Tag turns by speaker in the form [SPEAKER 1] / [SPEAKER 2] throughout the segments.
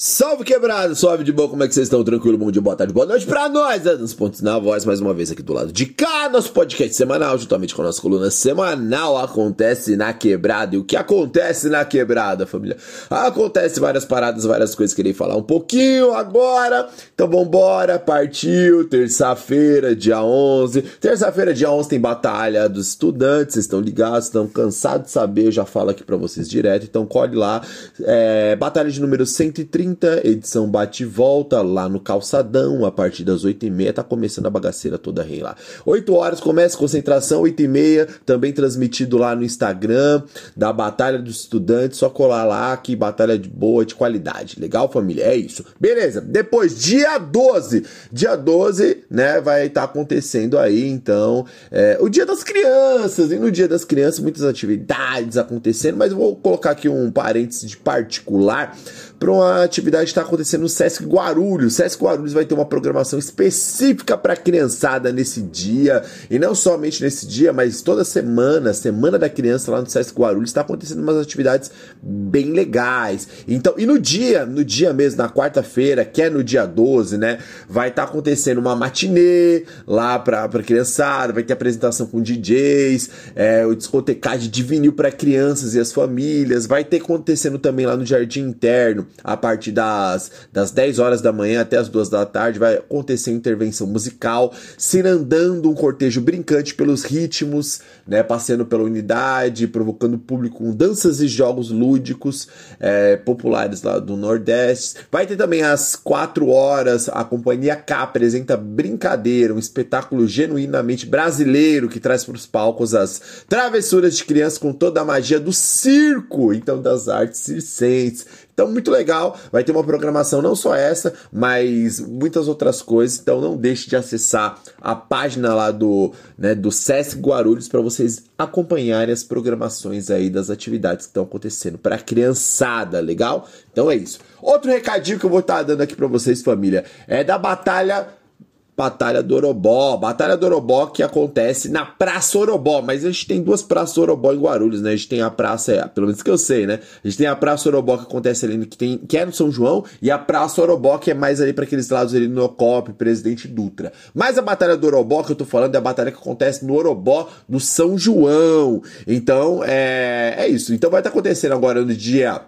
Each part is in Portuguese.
[SPEAKER 1] Salve quebrado, suave de boa, como é que vocês estão? Tranquilo, bom dia, boa tarde, boa noite pra nós, nos pontos na voz, mais uma vez aqui do lado de cá, nosso podcast semanal, juntamente com a nossa coluna semanal, acontece na quebrada. E o que acontece na quebrada, família? Acontece várias paradas, várias coisas, queria falar um pouquinho agora, então vambora, partiu, terça-feira, dia 11, terça-feira, dia 11 tem batalha dos estudantes, vocês estão ligados, estão cansados de saber, eu já falo aqui pra vocês direto, então colhe lá, é, batalha de número 130, edição bate e volta lá no Calçadão, a partir das 8h30, tá começando a bagaceira toda rei lá. 8 horas começa a concentração, 8h30, também transmitido lá no Instagram, da Batalha dos Estudantes, só colar lá que batalha de boa, de qualidade. Legal, família? É isso. Beleza, depois, dia 12, dia 12, né, vai estar tá acontecendo aí, então, é, o Dia das Crianças, e no Dia das Crianças, muitas atividades acontecendo, mas vou colocar aqui um parênteses de particular, para uma atividade que está acontecendo no Sesc Guarulhos. Sesc Guarulhos vai ter uma programação específica para criançada nesse dia, e não somente nesse dia, mas toda semana, Semana da Criança lá no Sesc Guarulhos, está acontecendo umas atividades bem legais. Então, e no dia, no dia mesmo, na quarta-feira, que é no dia 12, né, vai estar tá acontecendo uma matinê lá para criançada, vai ter apresentação com DJs, é, o discotecagem de vinil para crianças e as famílias, vai ter acontecendo também lá no Jardim Interno a partir das, das 10 horas da manhã até as 2 da tarde, vai acontecer intervenção musical, cirandando um cortejo brincante pelos ritmos, né, passeando pela unidade, provocando público com danças e jogos lúdicos é, populares lá do Nordeste. Vai ter também às 4 horas a Companhia K apresenta Brincadeira, um espetáculo genuinamente brasileiro que traz para os palcos as travessuras de crianças com toda a magia do circo, então das artes circenses. Então, muito legal. Vai ter uma programação não só essa, mas muitas outras coisas. Então, não deixe de acessar a página lá do, né, do Sesc Guarulhos para vocês acompanharem as programações aí das atividades que estão acontecendo para a criançada, legal? Então é isso. Outro recadinho que eu vou estar tá dando aqui para vocês, família, é da batalha Batalha do Orobó. Batalha do Orobó que acontece na Praça Orobó. Mas a gente tem duas praças Orobó em Guarulhos, né? A gente tem a praça, pelo menos que eu sei, né? A gente tem a Praça Orobó que acontece ali, que, tem, que é no São João, e a Praça Orobó que é mais ali para aqueles lados ali no Ocop, Presidente Dutra. Mas a Batalha do Orobó que eu tô falando é a batalha que acontece no Orobó, no São João. Então, é, é isso. Então vai estar tá acontecendo agora no dia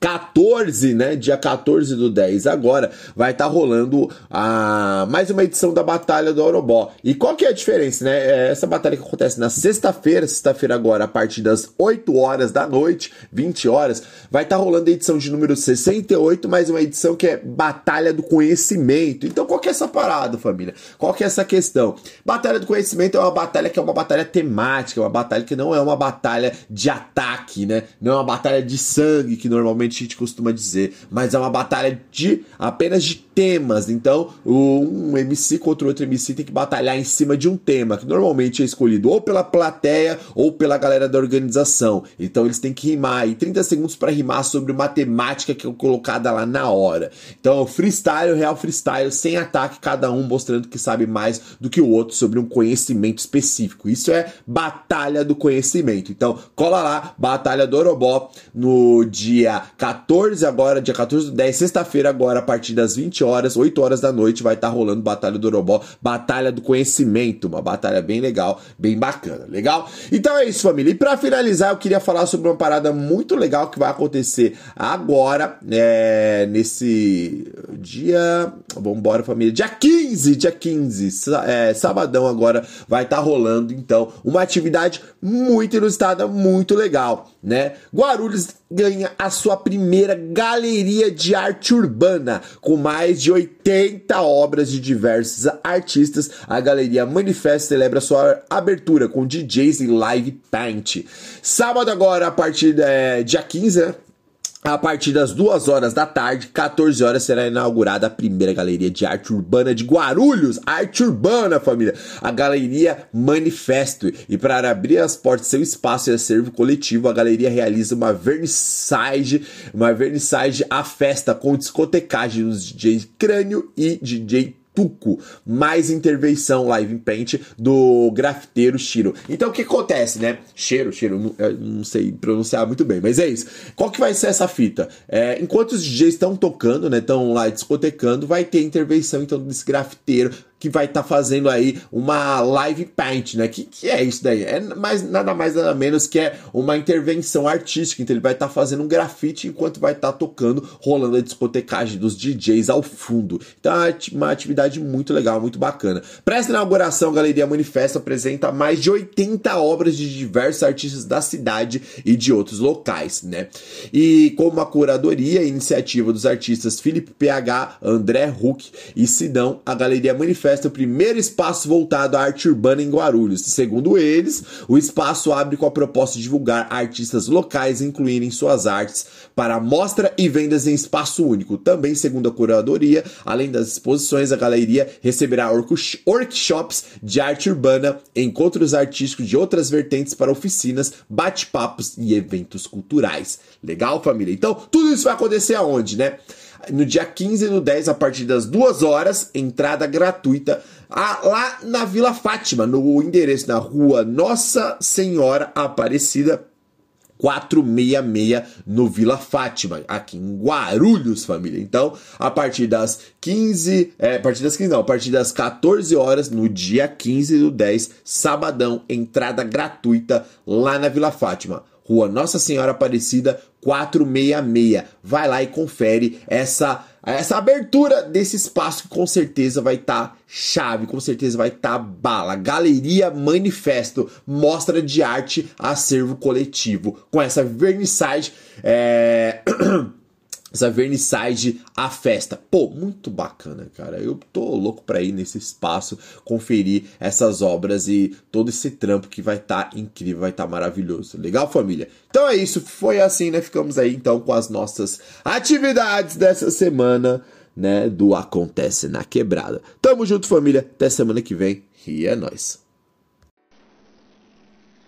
[SPEAKER 1] 14, né? Dia 14 do 10 agora vai estar tá rolando a mais uma edição da Batalha do Orobó. E qual que é a diferença, né? É essa batalha que acontece na sexta-feira, sexta-feira agora, a partir das 8 horas da noite, 20 horas, vai estar tá rolando a edição de número 68, mais uma edição que é Batalha do Conhecimento. Então, qual que é essa parada, família? Qual que é essa questão? Batalha do Conhecimento é uma batalha que é uma batalha temática, é uma batalha que não é uma batalha de ataque, né? Não é uma batalha de sangue que normalmente gente costuma dizer, mas é uma batalha de apenas de temas. Então, um MC contra outro MC tem que batalhar em cima de um tema, que normalmente é escolhido ou pela plateia ou pela galera da organização. Então, eles têm que rimar e 30 segundos para rimar sobre uma temática que é colocada lá na hora. Então, freestyle, real freestyle, sem ataque, cada um mostrando que sabe mais do que o outro sobre um conhecimento específico. Isso é batalha do conhecimento. Então, cola lá, Batalha do Orobó no dia 14 agora, dia 14 do 10, sexta-feira agora, a partir das 20 horas, 8 horas da noite, vai estar tá rolando Batalha do Orobó, Batalha do Conhecimento, uma batalha bem legal, bem bacana, legal? Então é isso, família. E para finalizar, eu queria falar sobre uma parada muito legal que vai acontecer agora, é, nesse dia, vambora família, dia 15, dia 15, é, sabadão agora, vai estar tá rolando, então, uma atividade muito inusitada, muito legal, né? Guarulhos ganha a sua primeira galeria de arte urbana, com mais de 80 obras de diversos artistas. A galeria Manifesto celebra sua abertura com DJs e live paint. Sábado agora, a partir de é, dia 15, né? A partir das 2 horas da tarde, 14 horas, será inaugurada a primeira galeria de arte urbana de Guarulhos. Arte urbana, família. A galeria Manifesto. E para abrir as portas seu espaço e acervo coletivo, a galeria realiza uma vernissage, uma vernissage à festa com discotecagem dos DJ Crânio e DJ Tuco, mais intervenção live em paint do grafiteiro Shiro. Então o que acontece, né? Cheiro, cheiro, não, sei pronunciar muito bem, mas é isso. Qual que vai ser essa fita? É, enquanto os DJs estão tocando, né? Estão lá discotecando, vai ter intervenção então desse grafiteiro que vai estar tá fazendo aí uma live paint, né? Que, que é isso daí? É mais, nada mais nada menos que é uma intervenção artística. Então ele vai estar tá fazendo um grafite enquanto vai estar tá tocando, rolando a discotecagem dos DJs ao fundo. Então é uma atividade muito legal, muito bacana. Para essa inauguração, a Galeria Manifesto apresenta mais de 80 obras de diversos artistas da cidade e de outros locais, né? E com uma curadoria e iniciativa dos artistas Felipe PH, André Huck e Sidão, a Galeria Manifesto manifesta o primeiro espaço voltado à arte urbana em Guarulhos. Segundo eles, o espaço abre com a proposta de divulgar artistas locais incluírem suas artes para mostra e vendas em espaço único. Também, segundo a curadoria, além das exposições, a galeria receberá workshops de arte urbana, encontros artísticos de outras vertentes para oficinas, bate-papos e eventos culturais. Legal, família? Então, tudo isso vai acontecer aonde, né? No dia 15 do 10, a partir das 2 horas, entrada gratuita lá na Vila Fátima, no endereço na rua Nossa Senhora Aparecida. 466 no Vila Fátima, aqui em Guarulhos, família. Então, a partir das 15, é, a partir das 15 não, a partir das 14 horas, no dia 15 do 10, sabadão, entrada gratuita lá na Vila Fátima. Rua Nossa Senhora Aparecida, 466. Vai lá e confere essa essa abertura desse espaço que com certeza vai estar tá chave, com certeza vai estar tá bala. Galeria Manifesto, mostra de arte, acervo coletivo, com essa vernissage é... essa vernissage à festa. Pô, muito bacana, cara. Eu tô louco para ir nesse espaço, conferir essas obras e todo esse trampo que vai estar tá incrível, vai estar tá maravilhoso. Legal, família? Então é isso, foi assim, né? Ficamos aí então com as nossas atividades dessa semana, né, do Acontece na Quebrada. Tamo junto, família. Até semana que vem e é nóis.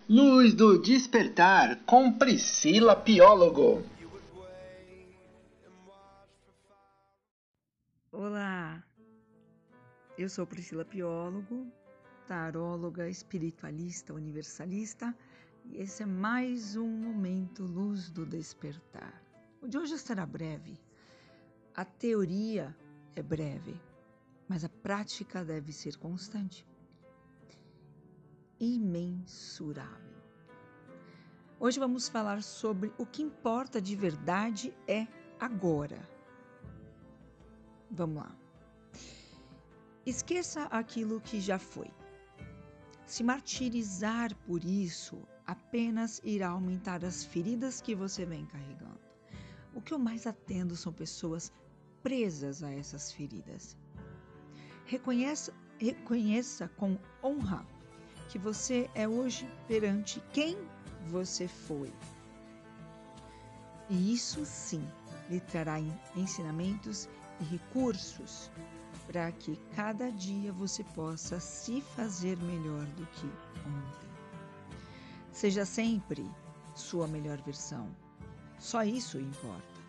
[SPEAKER 2] Luz do Despertar com Priscila Piólogo.
[SPEAKER 3] Olá, eu sou Priscila Piólogo, taróloga, espiritualista, universalista, e esse é mais um momento Luz do Despertar. O de hoje será breve. A teoria é breve, mas a prática deve ser constante. Imensurável. Hoje vamos falar sobre o que importa de verdade é agora Vamos lá. Esqueça aquilo que já foi. Se martirizar por isso apenas irá aumentar as feridas que você vem carregando. O que eu mais atendo são pessoas presas a essas feridas. Reconheça, reconheça com honra que você é hoje perante quem você foi. E isso sim lhe trará ensinamentos e recursos para que cada dia você possa se fazer melhor do que ontem. Seja sempre sua melhor versão. Só isso importa.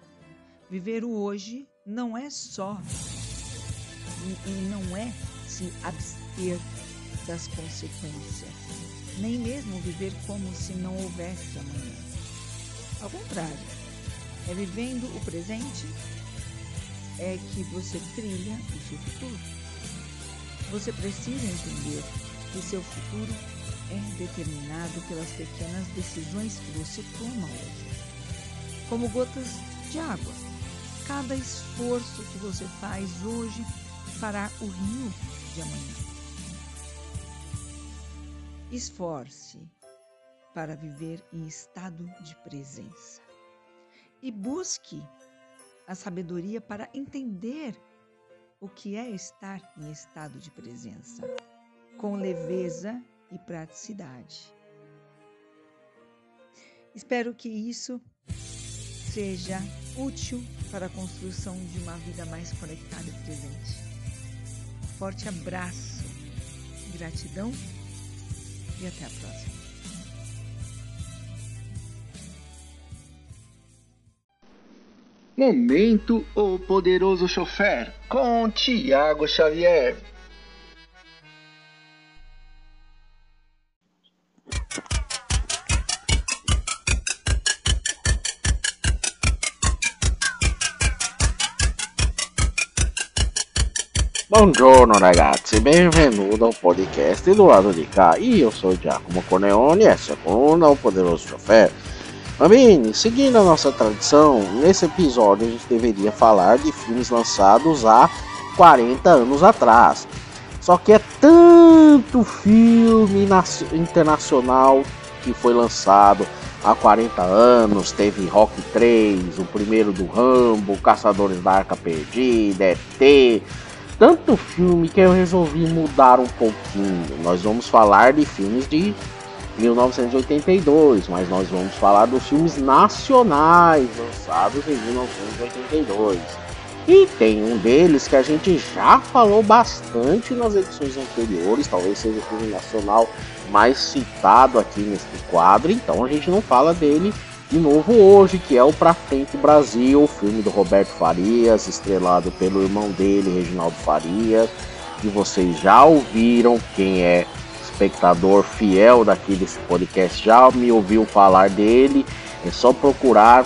[SPEAKER 3] Viver o hoje não é só e, e não é se abster das consequências, nem mesmo viver como se não houvesse amanhã. Ao contrário, é vivendo o presente é que você trilha o seu futuro. Você precisa entender que seu futuro é determinado pelas pequenas decisões que você toma hoje. Como gotas de água. Cada esforço que você faz hoje fará o rio de amanhã. Esforce para viver em estado de presença e busque a sabedoria para entender o que é estar em estado de presença, com leveza e praticidade. Espero que isso seja útil para a construção de uma vida mais conectada e presente. Forte abraço, gratidão e até a próxima.
[SPEAKER 2] Momento O Poderoso Chofer com Tiago Xavier.
[SPEAKER 4] Buongiorno ragazzi, benvenuto ao podcast do lado di cá. Io sono Giacomo Corneone e secondo o Poderoso Chofer. Bem, seguindo a nossa tradição, nesse episódio a gente deveria falar de filmes lançados há 40 anos atrás. Só que é tanto filme internacional que foi lançado há 40 anos. Teve Rock 3, o primeiro do Rambo, Caçadores da Arca Perdida, ET tanto filme que eu resolvi mudar um pouquinho. Nós vamos falar de filmes de 1982, mas nós vamos falar dos filmes nacionais lançados em 1982. E tem um deles que a gente já falou bastante nas edições anteriores, talvez seja o filme nacional mais citado aqui neste quadro, então a gente não fala dele de novo hoje, que é o Pra Frente Brasil, filme do Roberto Farias, estrelado pelo irmão dele, Reginaldo Farias, que vocês já ouviram, quem é espectador fiel daqui desse podcast já me ouviu falar dele, é só procurar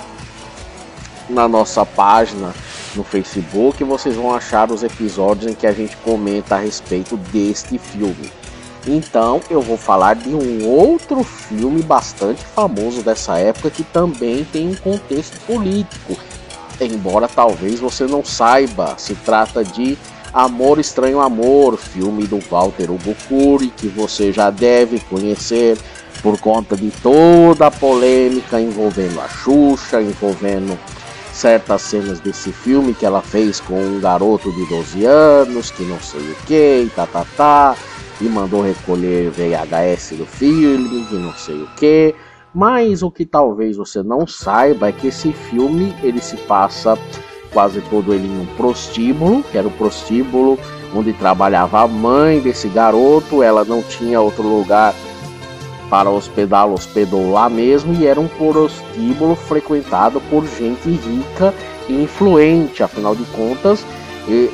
[SPEAKER 4] na nossa página no Facebook, vocês vão achar os episódios em que a gente comenta a respeito deste filme. Então eu vou falar de um outro filme bastante famoso dessa época que também tem um contexto político. Embora talvez você não saiba, se trata de Amor Estranho Amor, filme do Walter Hugo Cury, que você já deve conhecer por conta de toda a polêmica envolvendo a Xuxa, envolvendo certas cenas desse filme que ela fez com um garoto de 12 anos, que não sei o que, tá, tá, tá e mandou recolher VHS do filme, e não sei o que. Mas o que talvez você não saiba é que esse filme ele se passa quase todo ele em um prostíbulo, que era o prostíbulo onde trabalhava a mãe desse garoto. Ela não tinha outro lugar para hospedá-lo, hospedou lá mesmo e era um prostíbulo frequentado por gente rica e influente, afinal de contas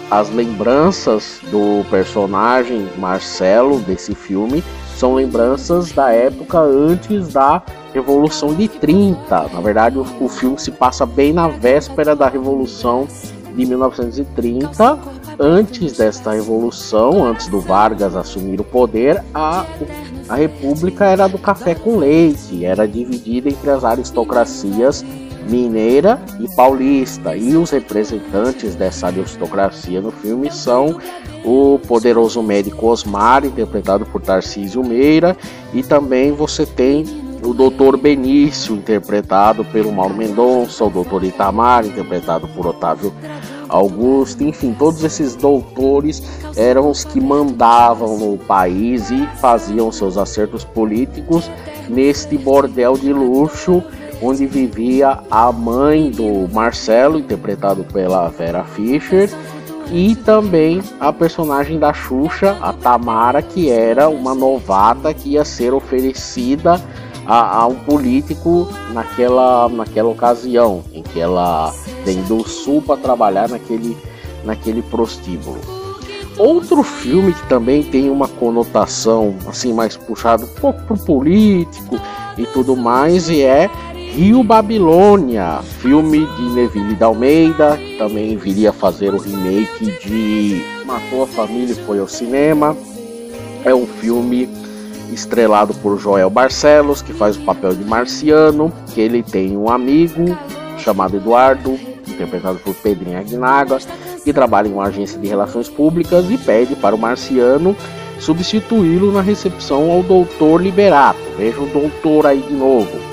[SPEAKER 4] as lembranças do personagem Marcelo desse filme são lembranças da época antes da Revolução de 30. Na verdade, o, o filme se passa bem na véspera da Revolução de 1930. Antes desta revolução, antes do Vargas assumir o poder, a, a república era do café com leite, era dividida entre as aristocracias mineira e paulista. E os representantes dessa aristocracia no filme são o poderoso médico Osmar, interpretado por Tarcísio Meira, e também você tem o Dr. Benício, interpretado pelo Mauro Mendonça, o Dr. Itamar, interpretado por Otávio Augusto, enfim, todos esses doutores eram os que mandavam no país e faziam seus acertos políticos neste bordel de luxo onde vivia a mãe do Marcelo, interpretado pela Vera Fischer, e também a personagem da Xuxa, a Tamara, que era uma novata que ia ser oferecida a, a um político naquela, naquela ocasião, em que ela vem do sul para trabalhar naquele, naquele prostíbulo. Outro filme que também tem uma conotação assim mais puxado um pouco pro político e tudo mais e é Rio Babilônia, filme de Neville da Almeida, que também viria fazer o remake de Matou a Família e foi ao cinema. É um filme estrelado por Joel Barcelos, que faz o papel de Marciano, que ele tem um amigo chamado Eduardo, interpretado por Pedrinho Aguinaga, que trabalha em uma agência de relações públicas e pede para o Marciano substituí-lo na recepção ao Doutor Liberato. Veja o Doutor aí de novo.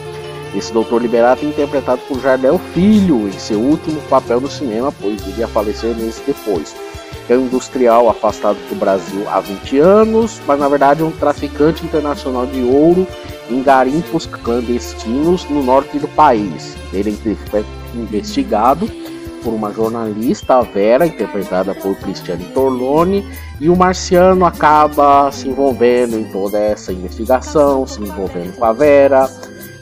[SPEAKER 4] Esse Doutor Liberato é interpretado por Jardel Filho em seu último papel no cinema, pois iria falecer meses depois. É um industrial afastado do Brasil há 20 anos, mas na verdade é um traficante internacional de ouro em garimpos clandestinos no norte do país. Ele investigado por uma jornalista, a Vera, interpretada por Cristiane Torlone, e o Marciano acaba se envolvendo em toda essa investigação, se envolvendo com a Vera.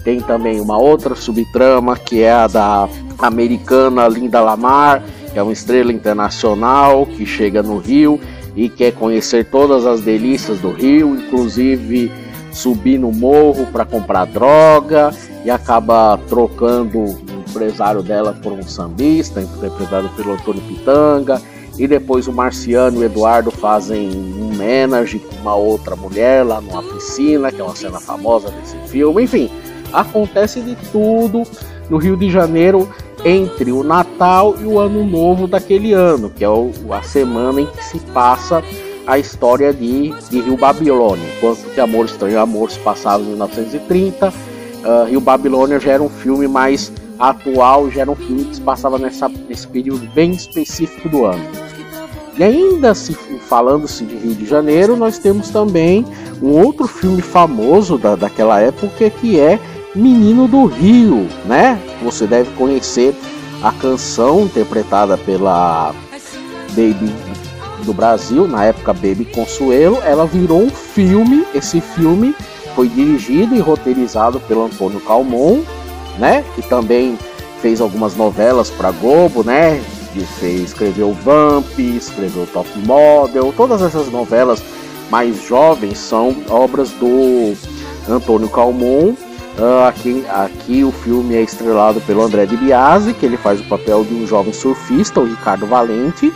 [SPEAKER 4] Tem também uma outra subtrama que é a da americana Linda Lamar, que é uma estrela internacional que chega no Rio e quer conhecer todas as delícias do Rio, inclusive subir no morro para comprar droga e acaba trocando o empresário dela por um sambista, interpretado pelo Antônio Pitanga. E depois o Marciano e o Eduardo fazem um menage com uma outra mulher lá numa piscina, que é uma cena famosa desse filme. Enfim, acontece de tudo no Rio de Janeiro entre o Natal e o Ano Novo daquele ano, que é a semana em que se passa a história de, de Rio Babilônia. Enquanto que Amor Estranho Amor se passava em 1930, uh, ah, Rio Babilônia já era um filme mais atual, já era um filme que se passava nessa, nesse período bem específico do ano. E ainda se falando-se de Rio de Janeiro, nós temos também um outro filme famoso da, daquela época que é Menino do Rio, né? Você deve conhecer a canção interpretada pela Baby do Brasil, na época Baby Consuelo, ela virou um filme. Esse filme foi dirigido e roteirizado pelo Antônio Calmon, né? Que também fez algumas novelas para Globo, né? Fez, escreveu Vamp, escreveu Top Model, todas essas novelas mais jovens são obras do Antônio Calmon Uh, aqui, aqui o filme é estrelado pelo André de Biasi, que ele faz o papel de um jovem surfista, o Ricardo Valente,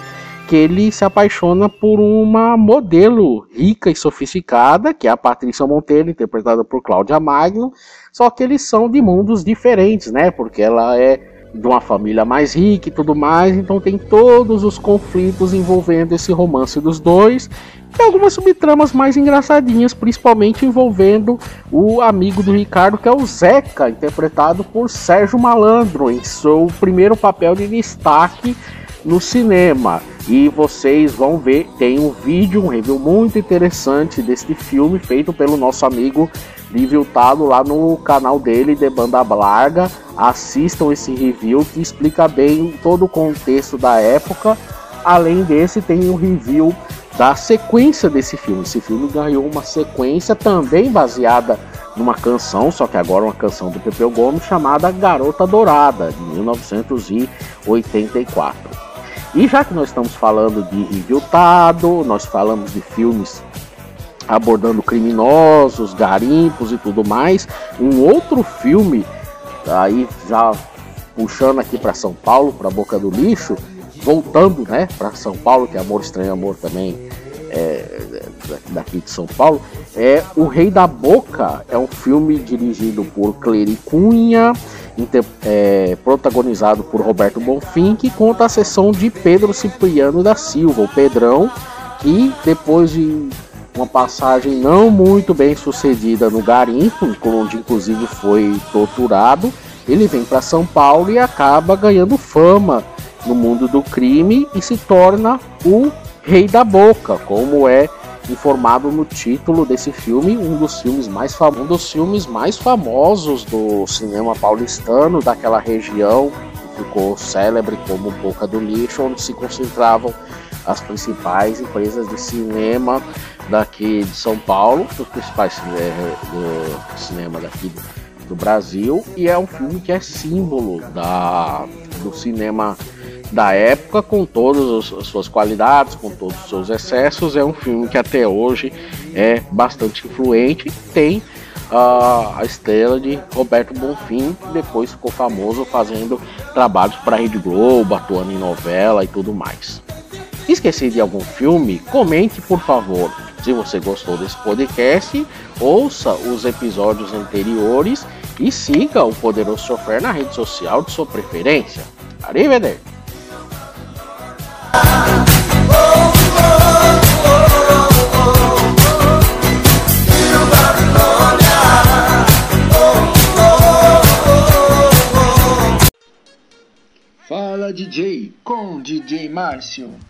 [SPEAKER 4] que ele se apaixona por uma modelo rica e sofisticada, que é a Patrícia Monteiro, interpretada por Cláudia Magno, só que eles são de mundos diferentes, né? Porque ela é de uma família mais rica e tudo mais, então tem todos os conflitos envolvendo esse romance dos dois e algumas subtramas mais engraçadinhas, principalmente envolvendo o amigo do Ricardo, que é o Zeca, interpretado por Sérgio Malandro, em seu primeiro papel de destaque no cinema. E vocês vão ver, tem um vídeo, um review muito interessante deste filme, feito pelo nosso amigo Lívio Talo lá no canal dele, de Banda Larga. Assistam esse review que explica bem todo o contexto da época. Além desse, tem um review da sequência desse filme. Esse filme ganhou uma sequência também baseada numa canção, só que agora uma canção do Pepeu Gomes chamada Garota Dourada, de 1984. E já que nós estamos falando de reviltado, nós falamos de filmes abordando criminosos, garimpos e tudo mais, um outro filme, aí já puxando aqui para São Paulo, para Boca do Lixo, voltando né, para São Paulo, que é Amor Estranho Amor também é, daqui de São Paulo, é O Rei da Boca, é um filme dirigido por Clery Cunha, é, protagonizado por Roberto Bonfim, que conta a sessão de Pedro Cipriano da Silva, o Pedrão, que depois de uma passagem não muito bem sucedida no garimpo, onde inclusive foi torturado, ele vem para São Paulo e acaba ganhando fama no mundo do crime e se torna o rei da boca, como é informado no título desse filme, um dos filmes mais famosos, um dos filmes mais famosos do cinema paulistano daquela região, que ficou célebre como Boca do Lixo, onde se concentravam as principais empresas de cinema daqui de São Paulo, os principais é, do cinema daqui do, Brasil, e é um filme que é símbolo da, do cinema da época, com todas as suas qualidades, com todos os seus excessos. É um filme que até hoje é bastante influente. Tem uh, a estrela de Roberto Bonfim, que depois ficou famoso fazendo trabalhos para a Rede Globo, atuando em novela e tudo mais. Esqueci de algum filme? Comente por favor. Se você gostou desse podcast, ouça os episódios anteriores e siga o Poderoso Chofer na rede social de sua preferência. Arrivederci!
[SPEAKER 2] Fala DJ com DJ Márcio.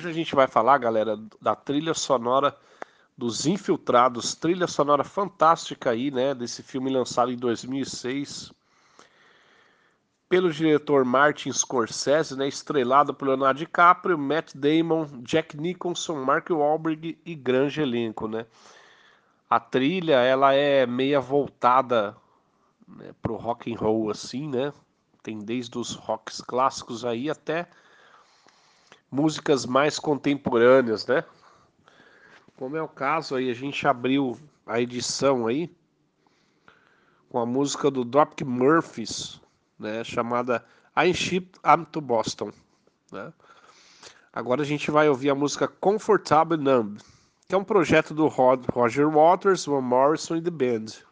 [SPEAKER 5] Hoje a gente vai falar, galera, da trilha sonora dos Infiltrados, trilha sonora fantástica aí, né, desse filme lançado em 2006 pelo diretor Martin Scorsese, né, estrelado por Leonardo DiCaprio, Matt Damon, Jack Nicholson, Mark Wahlberg e grande elenco, né? A trilha, ela é meia voltada né, pro rock and roll assim, né? Tem desde os rocks clássicos aí até músicas mais contemporâneas, né? Como é o caso aí, a gente abriu a edição aí com a música do Dropkick Murphys, né, chamada I Ship I'm to Boston, né? Agora a gente vai ouvir a música Comfortable Numb, que é um projeto do Roger Waters, Van Morrison e The Band.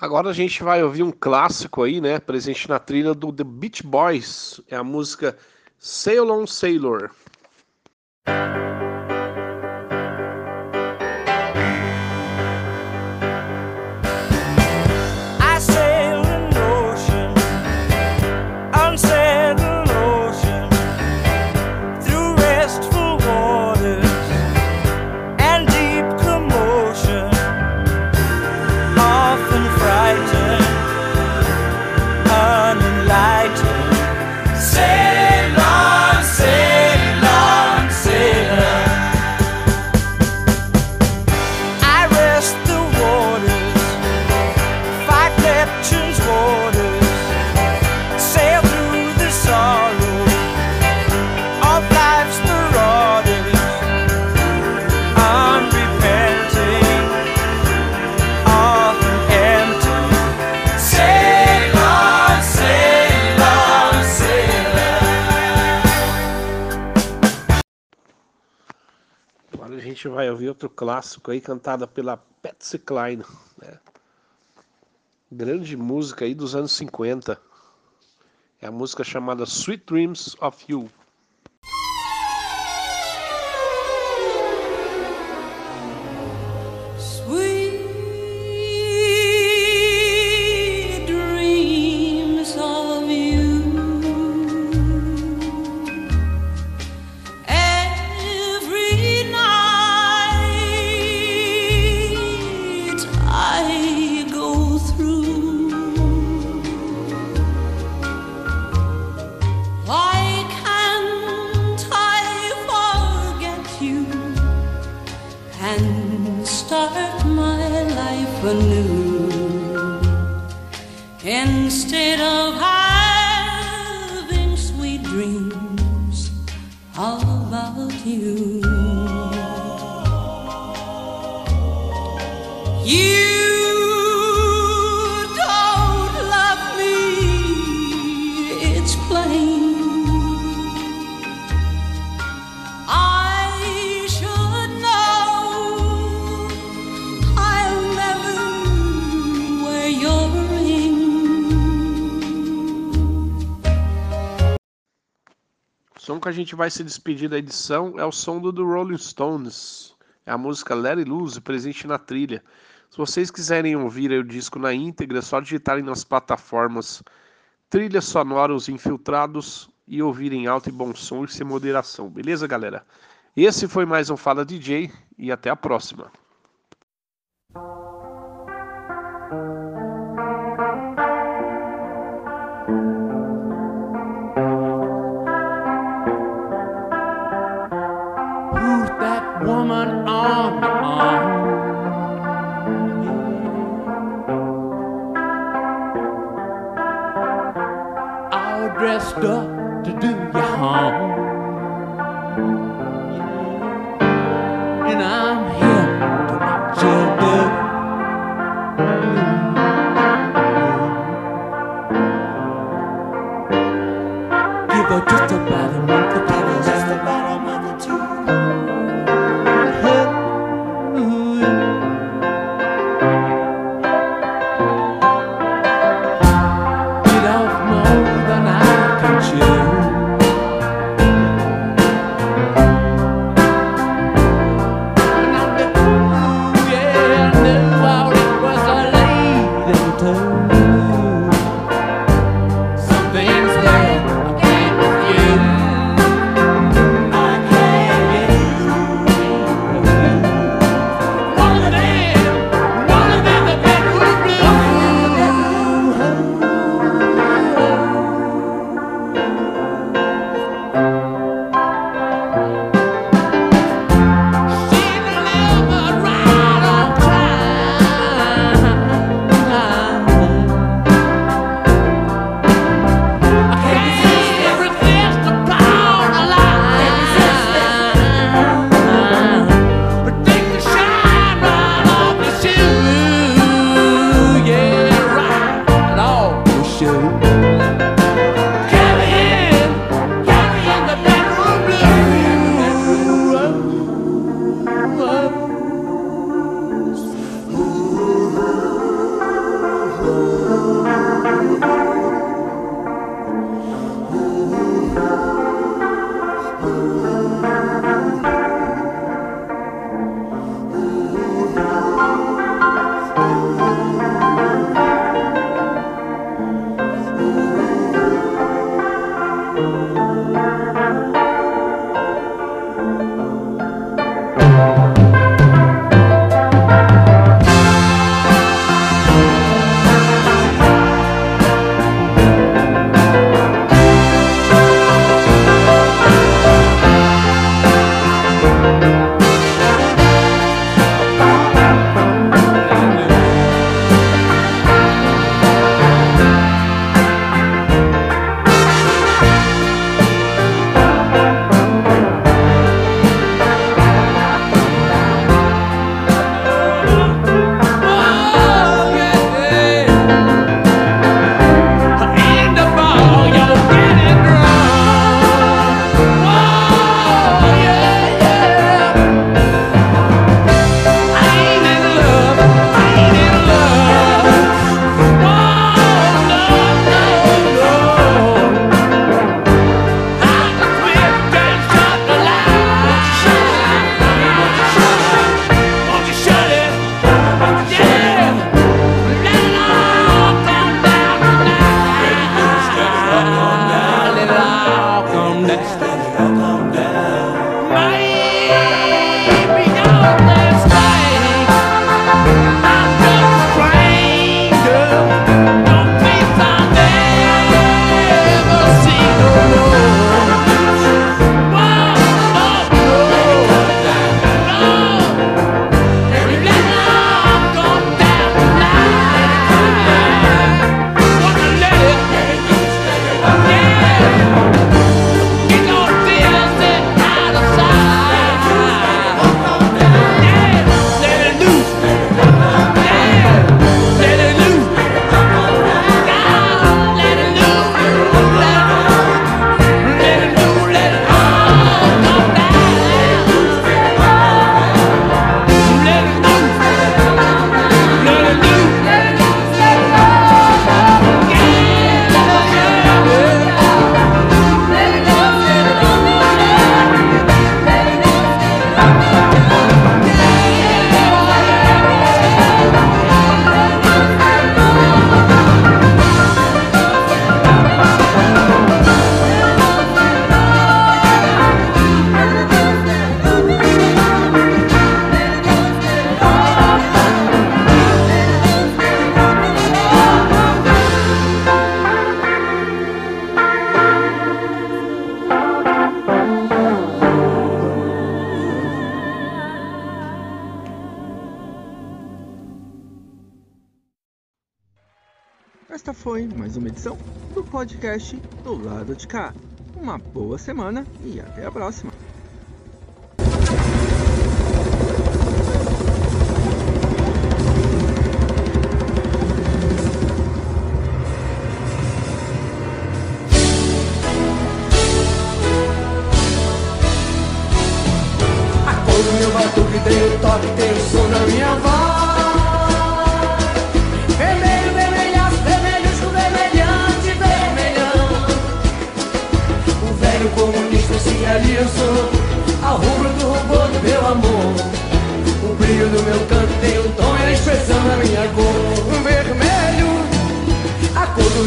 [SPEAKER 6] Agora a gente vai ouvir um clássico aí, né? Presente na trilha do The Beach Boys. É a música Sail on Sailor. Gente vai ouvir outro clássico aí, cantada pela Patsy Cline. Né? Grande música aí dos anos 50. É a música chamada Sweet Dreams of You. Som que a gente vai se despedir da edição é o som do The Rolling Stones. É a música It Loose, presente na trilha. Se vocês quiserem ouvir o disco na íntegra, é só digitarem nas plataformas Trilhas Sonoras Infiltrados e ouvirem alto e bom som e sem moderação. Beleza, galera? Esse foi mais um Fala DJ e até a próxima.
[SPEAKER 7] Up to do you harm. And I'm here to watch you do. Give her just a
[SPEAKER 2] edição do podcast do lado de cá. Uma boa semana e até a próxima!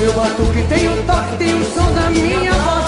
[SPEAKER 8] meu batuque tem o toque, tem o som da minha voz.